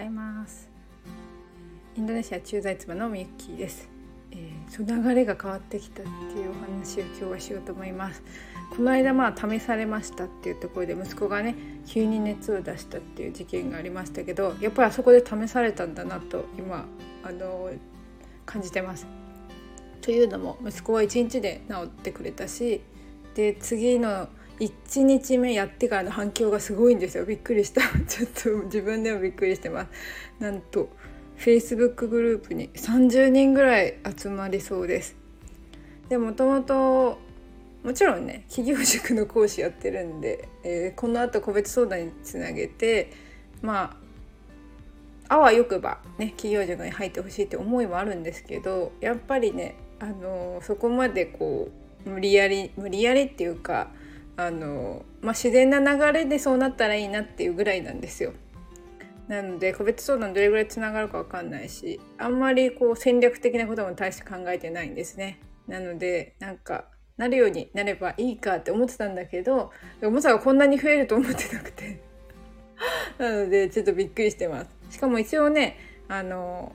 ざいます。インドネシア駐在妻のみゆきです、えー、その流れが変わってきたっていうお話を今日はしようと思います。この間まあ試されましたっていうところで息子がね急に熱を出したっていう事件がありましたけどやっぱりあそこで試されたんだなと今あの感じてます。というのも息子は1日で治ってくれたしで次の1日目やってからの反響がすごいんですよ。びっくりした。ちょっと自分でもびっくりしてます。なんと Facebook グループに30人ぐらい集まりそうです。でもともともちろんね企業塾の講師やってるんで、えー、このあと個別相談につなげてまああわよくばね企業塾に入ってほしいって思いもあるんですけどやっぱりねあのそこまでこう無理やり無理やりっていうかあの、まあ、自然な流れでそうなったらいいなっていうぐらいなんですよ。なので個別相談どれぐらいつながるか分かんないしあんまりこう戦略的なことも大して考えてないんですね。なのでなんかなるようになればいいかって思ってたんだけどまさかこんなに増えると思ってなくて なのでちょっとびっくりしてます。しかも一応ねあの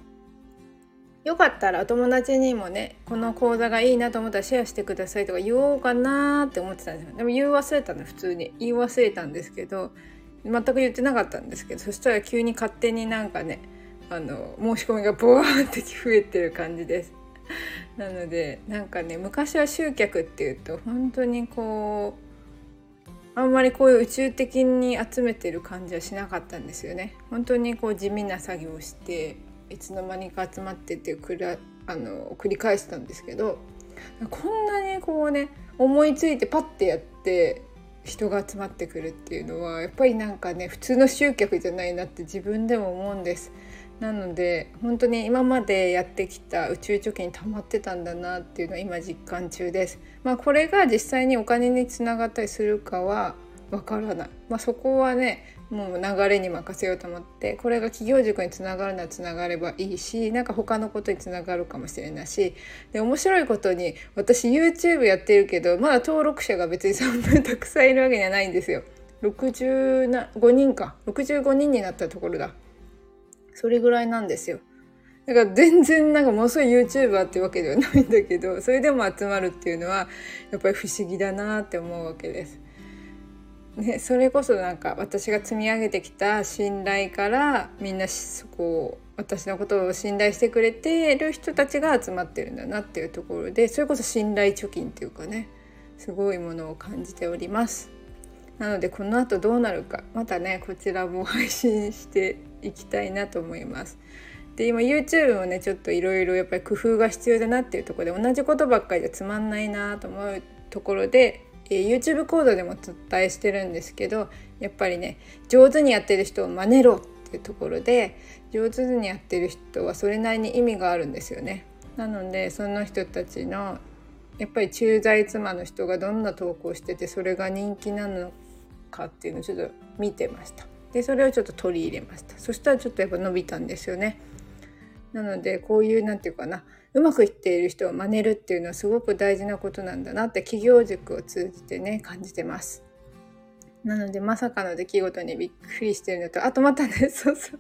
よかったらお友達にもねこの講座がいいなと思ったらシェアしてくださいとか言おうかなって思ってたんですよでも言い忘れたの普通に言い忘れたんですけど全く言ってなかったんですけどそしたら急に勝手になんかねあの申し込みがボワーって増えてる感じです。なのでなんかね昔は集客っていうと本当にこうあんまりこういう宇宙的に集めてる感じはしなかったんですよね。本当にこう地味な作業をしていつの間にか集まってってくらあの繰り返したんですけどこんなにこうね思いついてパッてやって人が集まってくるっていうのはやっぱりなんかね普通の集客じゃないなって自分でも思うんです。なので本当に今までやってきた宇宙貯金溜まってたんだなっていうのは今実感中です。まあ、これが実際にお金につながったりするかはわからない。まあ、そこはねもう流れに任せようと思ってこれが企業塾につながるならつながればいいしなんか他のことにつながるかもしれないしで面白いことに私 YouTube やってるけどまだ登録者が別にそんなにたくさんいるわけじゃないんですよ。65人か65人になったところだそれぐらいなんですよ。だから全然なんかものすごい YouTuber ってわけではないんだけどそれでも集まるっていうのはやっぱり不思議だなって思うわけです。ね、それこそなんか私が積み上げてきた信頼からみんなそこ私のことを信頼してくれてる人たちが集まってるんだなっていうところでそれこそ信頼貯金っていうかねすごいものを感じております。なのでこの後どうなるかまたねこちらも配信していきたいなと思います。で今 YouTube もねちょっといろいろやっぱり工夫が必要だなっていうとこで同じことばっかりじゃつまんないなと思うところでえー、YouTube 講座でもお伝えしてるんですけどやっぱりね上手にやってる人を真似ろっていうところで上手にやってる人はそれなりに意味があるんですよね。なのでその人たちのやっぱり駐在妻の人がどんな投稿しててそれが人気なのかっていうのをちょっと見てました。でそれをちょっと取り入れました。そしたらちょっとやっぱ伸びたんですよね。なのでこういう何て言うかなうまくいっている人を真似るっていうのはすごく大事なことなんだなって企業塾を通じてね感じてます。なのでまさかの出来事にびっくりしてるのとあとまたね そうそう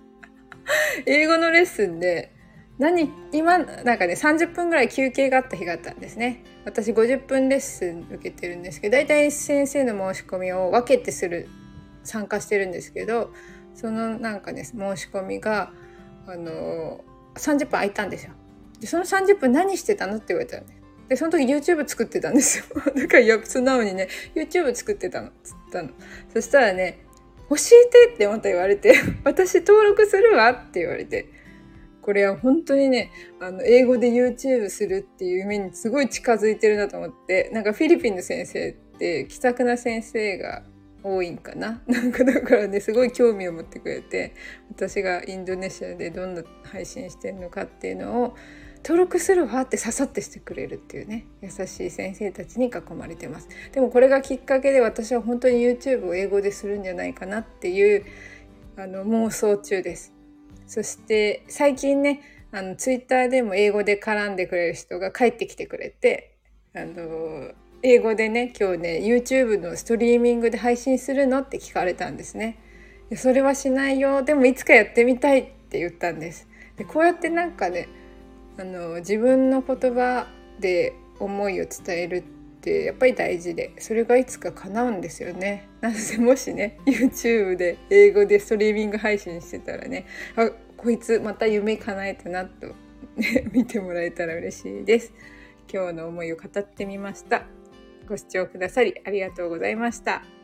英語のレッスンで何今なんかね30分ぐらい休憩があった日があったんですね私50分レッスン受けてるんですけど大体先生の申し込みを分けてする参加してるんですけどそのなんかね申し込みがあの30分空いたんですよ。でその30分何してたのって言われたのね。でその時 YouTube 作ってたんですよ。だからや素直にね YouTube 作ってたのつったの。そしたらね教えてってまた言われて 私登録するわって言われてこれは本当にねあの英語で YouTube するっていう夢にすごい近づいてるなと思ってなんかフィリピンの先生って気さくな先生が多いんかな。なんかだからねすごい興味を持ってくれて私がインドネシアでどんな配信してるのかっていうのを登録するわってささってしてくれるっていうね優しい先生たちに囲まれてます。でもこれがきっかけで私は本当に YouTube を英語でするんじゃないかなっていうあの妄想中です。そして最近ねあの Twitter でも英語で絡んでくれる人が帰ってきてくれてあの英語でね今日ね YouTube のストリーミングで配信するのって聞かれたんですね。それはしないよ。でもいつかやってみたいって言ったんです。でこうやってなんかねあの自分の言葉で思いを伝えるってやっぱり大事でそれがいつか叶うんですよね。なのでもしね YouTube で英語でストリーミング配信してたらねあこいつまた夢叶えたなと見てもらえたら嬉しいです。今日の思いを語ってみました。ご視聴くださりありがとうございました。